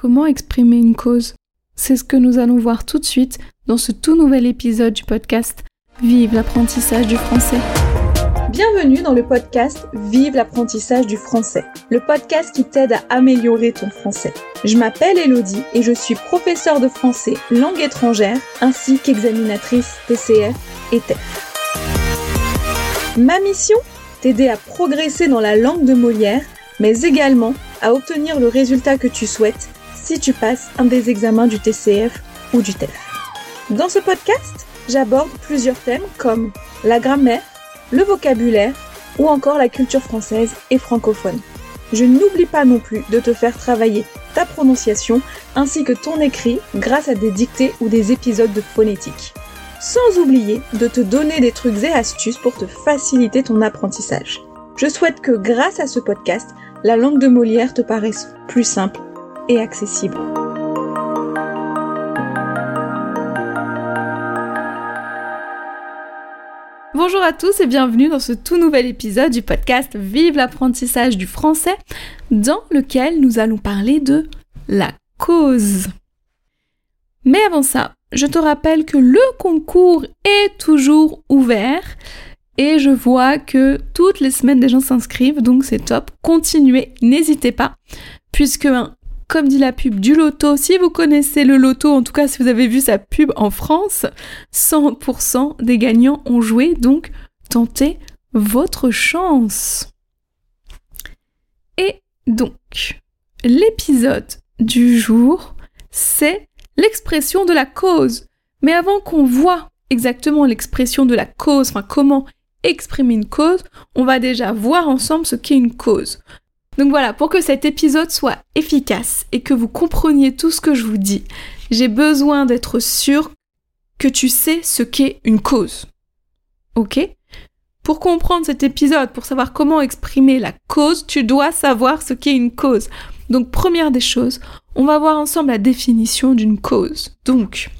Comment exprimer une cause? C'est ce que nous allons voir tout de suite dans ce tout nouvel épisode du podcast Vive l'apprentissage du français. Bienvenue dans le podcast Vive l'apprentissage du français, le podcast qui t'aide à améliorer ton français. Je m'appelle Elodie et je suis professeure de français langue étrangère ainsi qu'examinatrice TCF et TEF. Ma mission T'aider à progresser dans la langue de Molière, mais également à obtenir le résultat que tu souhaites si tu passes un des examens du TCF ou du TEF. Dans ce podcast, j'aborde plusieurs thèmes comme la grammaire, le vocabulaire ou encore la culture française et francophone. Je n'oublie pas non plus de te faire travailler ta prononciation ainsi que ton écrit grâce à des dictées ou des épisodes de phonétique. Sans oublier de te donner des trucs et astuces pour te faciliter ton apprentissage. Je souhaite que grâce à ce podcast, la langue de Molière te paraisse plus simple accessible. Bonjour à tous et bienvenue dans ce tout nouvel épisode du podcast Vive l'apprentissage du français dans lequel nous allons parler de la cause. Mais avant ça, je te rappelle que le concours est toujours ouvert et je vois que toutes les semaines des gens s'inscrivent donc c'est top. Continuez, n'hésitez pas puisque comme dit la pub du loto, si vous connaissez le loto, en tout cas si vous avez vu sa pub en France, 100% des gagnants ont joué, donc tentez votre chance. Et donc, l'épisode du jour, c'est l'expression de la cause. Mais avant qu'on voit exactement l'expression de la cause, enfin comment exprimer une cause, on va déjà voir ensemble ce qu'est une cause. Donc voilà, pour que cet épisode soit efficace et que vous compreniez tout ce que je vous dis, j'ai besoin d'être sûr que tu sais ce qu'est une cause. Ok? Pour comprendre cet épisode, pour savoir comment exprimer la cause, tu dois savoir ce qu'est une cause. Donc première des choses, on va voir ensemble la définition d'une cause. Donc,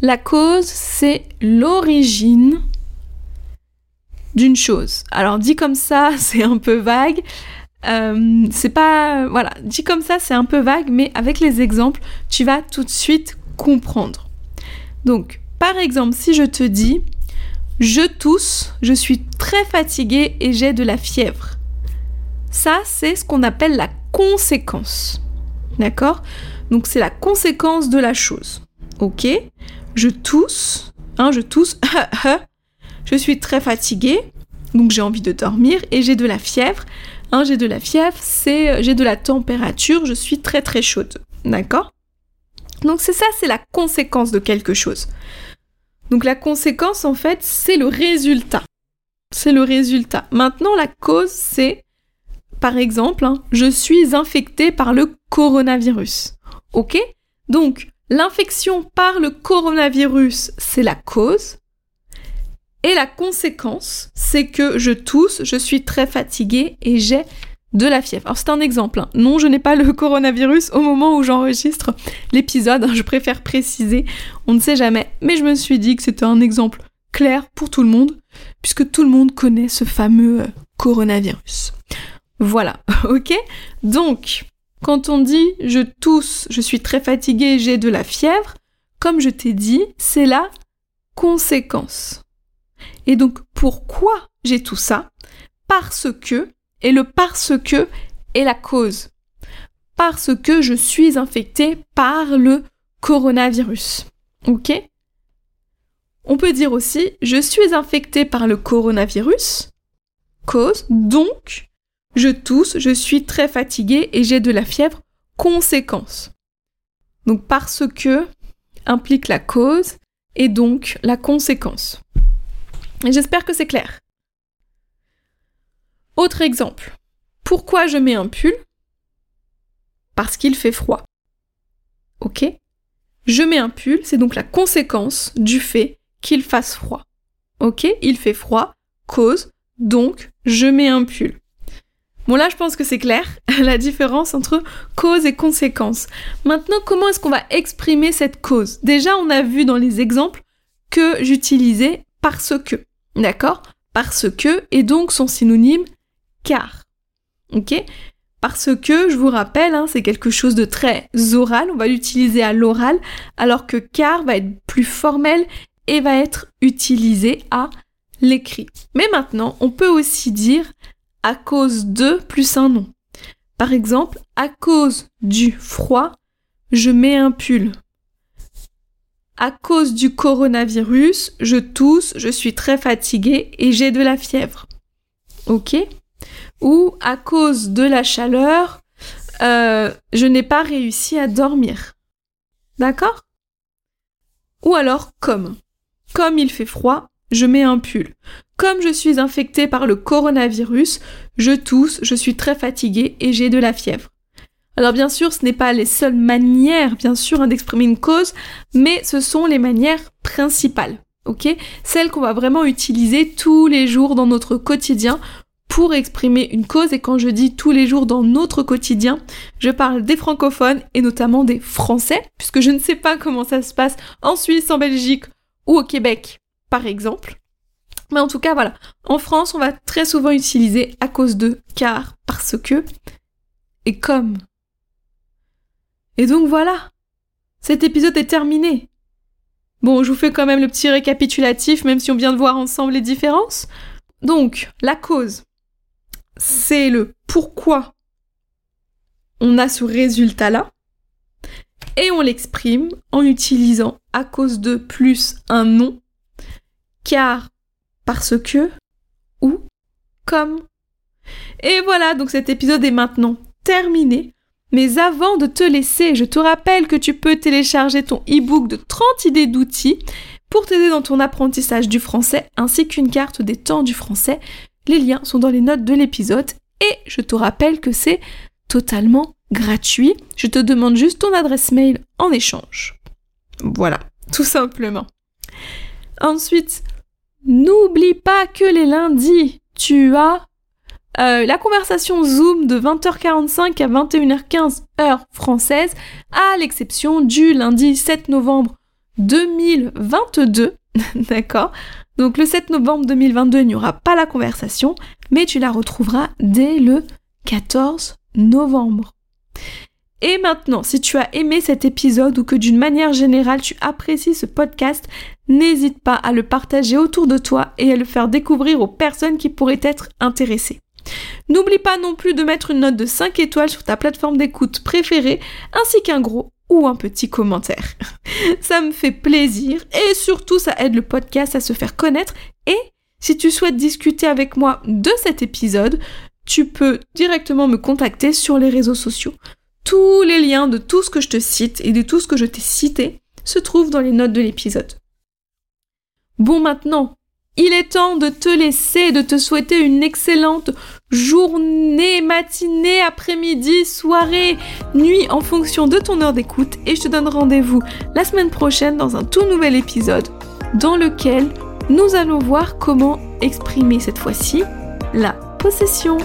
la cause, c'est l'origine d'une chose. Alors dit comme ça, c'est un peu vague. Euh, c'est pas. Voilà, dit comme ça, c'est un peu vague, mais avec les exemples, tu vas tout de suite comprendre. Donc, par exemple, si je te dis je tousse, je suis très fatiguée et j'ai de la fièvre. Ça, c'est ce qu'on appelle la conséquence. D'accord? Donc, c'est la conséquence de la chose. Ok? Je tousse, hein, je tousse, je suis très fatiguée, donc j'ai envie de dormir et j'ai de la fièvre. Un, j'ai de la fièvre, c'est euh, j'ai de la température, je suis très très chaude. D'accord? Donc c'est ça, c'est la conséquence de quelque chose. Donc la conséquence, en fait, c'est le résultat. C'est le résultat. Maintenant, la cause, c'est, par exemple, hein, je suis infecté par le coronavirus. Ok? Donc, l'infection par le coronavirus, c'est la cause. Et la conséquence, c'est que je tousse, je suis très fatiguée et j'ai de la fièvre. Alors c'est un exemple. Hein. Non, je n'ai pas le coronavirus au moment où j'enregistre l'épisode. Hein. Je préfère préciser. On ne sait jamais. Mais je me suis dit que c'était un exemple clair pour tout le monde, puisque tout le monde connaît ce fameux euh, coronavirus. Voilà, ok? Donc, quand on dit je tousse, je suis très fatiguée, j'ai de la fièvre, comme je t'ai dit, c'est la conséquence. Et donc pourquoi j'ai tout ça? Parce que, et le parce que est la cause. Parce que je suis infectée par le coronavirus. Ok? On peut dire aussi je suis infectée par le coronavirus, cause, donc je tousse, je suis très fatiguée et j'ai de la fièvre, conséquence. Donc parce que implique la cause et donc la conséquence. J'espère que c'est clair. Autre exemple. Pourquoi je mets un pull? Parce qu'il fait froid. Ok? Je mets un pull, c'est donc la conséquence du fait qu'il fasse froid. Ok? Il fait froid, cause, donc je mets un pull. Bon là je pense que c'est clair, la différence entre cause et conséquence. Maintenant comment est-ce qu'on va exprimer cette cause? Déjà on a vu dans les exemples que j'utilisais parce que. D'accord? Parce que, et donc son synonyme car. Ok? Parce que, je vous rappelle, hein, c'est quelque chose de très oral, on va l'utiliser à l'oral, alors que car va être plus formel et va être utilisé à l'écrit. Mais maintenant, on peut aussi dire à cause de plus un nom. Par exemple, à cause du froid, je mets un pull. À cause du coronavirus, je tousse, je suis très fatiguée et j'ai de la fièvre. Ok? Ou à cause de la chaleur, euh, je n'ai pas réussi à dormir. D'accord? Ou alors comme. Comme il fait froid, je mets un pull. Comme je suis infectée par le coronavirus, je tousse, je suis très fatiguée et j'ai de la fièvre. Alors bien sûr, ce n'est pas les seules manières, bien sûr, hein, d'exprimer une cause, mais ce sont les manières principales, ok? Celles qu'on va vraiment utiliser tous les jours dans notre quotidien pour exprimer une cause. Et quand je dis tous les jours dans notre quotidien, je parle des francophones et notamment des français, puisque je ne sais pas comment ça se passe en Suisse, en Belgique ou au Québec, par exemple. Mais en tout cas, voilà. En France, on va très souvent utiliser à cause de, car, parce que, et comme. Et donc voilà. Cet épisode est terminé. Bon, je vous fais quand même le petit récapitulatif, même si on vient de voir ensemble les différences. Donc, la cause, c'est le pourquoi on a ce résultat-là. Et on l'exprime en utilisant à cause de plus un nom, car, parce que, ou, comme. Et voilà, donc cet épisode est maintenant terminé. Mais avant de te laisser, je te rappelle que tu peux télécharger ton e-book de 30 idées d'outils pour t'aider dans ton apprentissage du français ainsi qu'une carte des temps du français. Les liens sont dans les notes de l'épisode et je te rappelle que c'est totalement gratuit. Je te demande juste ton adresse mail en échange. Voilà, tout simplement. Ensuite, n'oublie pas que les lundis, tu as euh, la conversation Zoom de 20h45 à 21h15 heure française, à l'exception du lundi 7 novembre 2022. D'accord Donc le 7 novembre 2022, il n'y aura pas la conversation, mais tu la retrouveras dès le 14 novembre. Et maintenant, si tu as aimé cet épisode ou que d'une manière générale tu apprécies ce podcast, n'hésite pas à le partager autour de toi et à le faire découvrir aux personnes qui pourraient être intéressées. N'oublie pas non plus de mettre une note de 5 étoiles sur ta plateforme d'écoute préférée, ainsi qu'un gros ou un petit commentaire. ça me fait plaisir et surtout ça aide le podcast à se faire connaître et si tu souhaites discuter avec moi de cet épisode, tu peux directement me contacter sur les réseaux sociaux. Tous les liens de tout ce que je te cite et de tout ce que je t'ai cité se trouvent dans les notes de l'épisode. Bon maintenant, il est temps de te laisser, de te souhaiter une excellente journée, matinée, après-midi, soirée, nuit en fonction de ton heure d'écoute et je te donne rendez-vous la semaine prochaine dans un tout nouvel épisode dans lequel nous allons voir comment exprimer cette fois-ci la possession.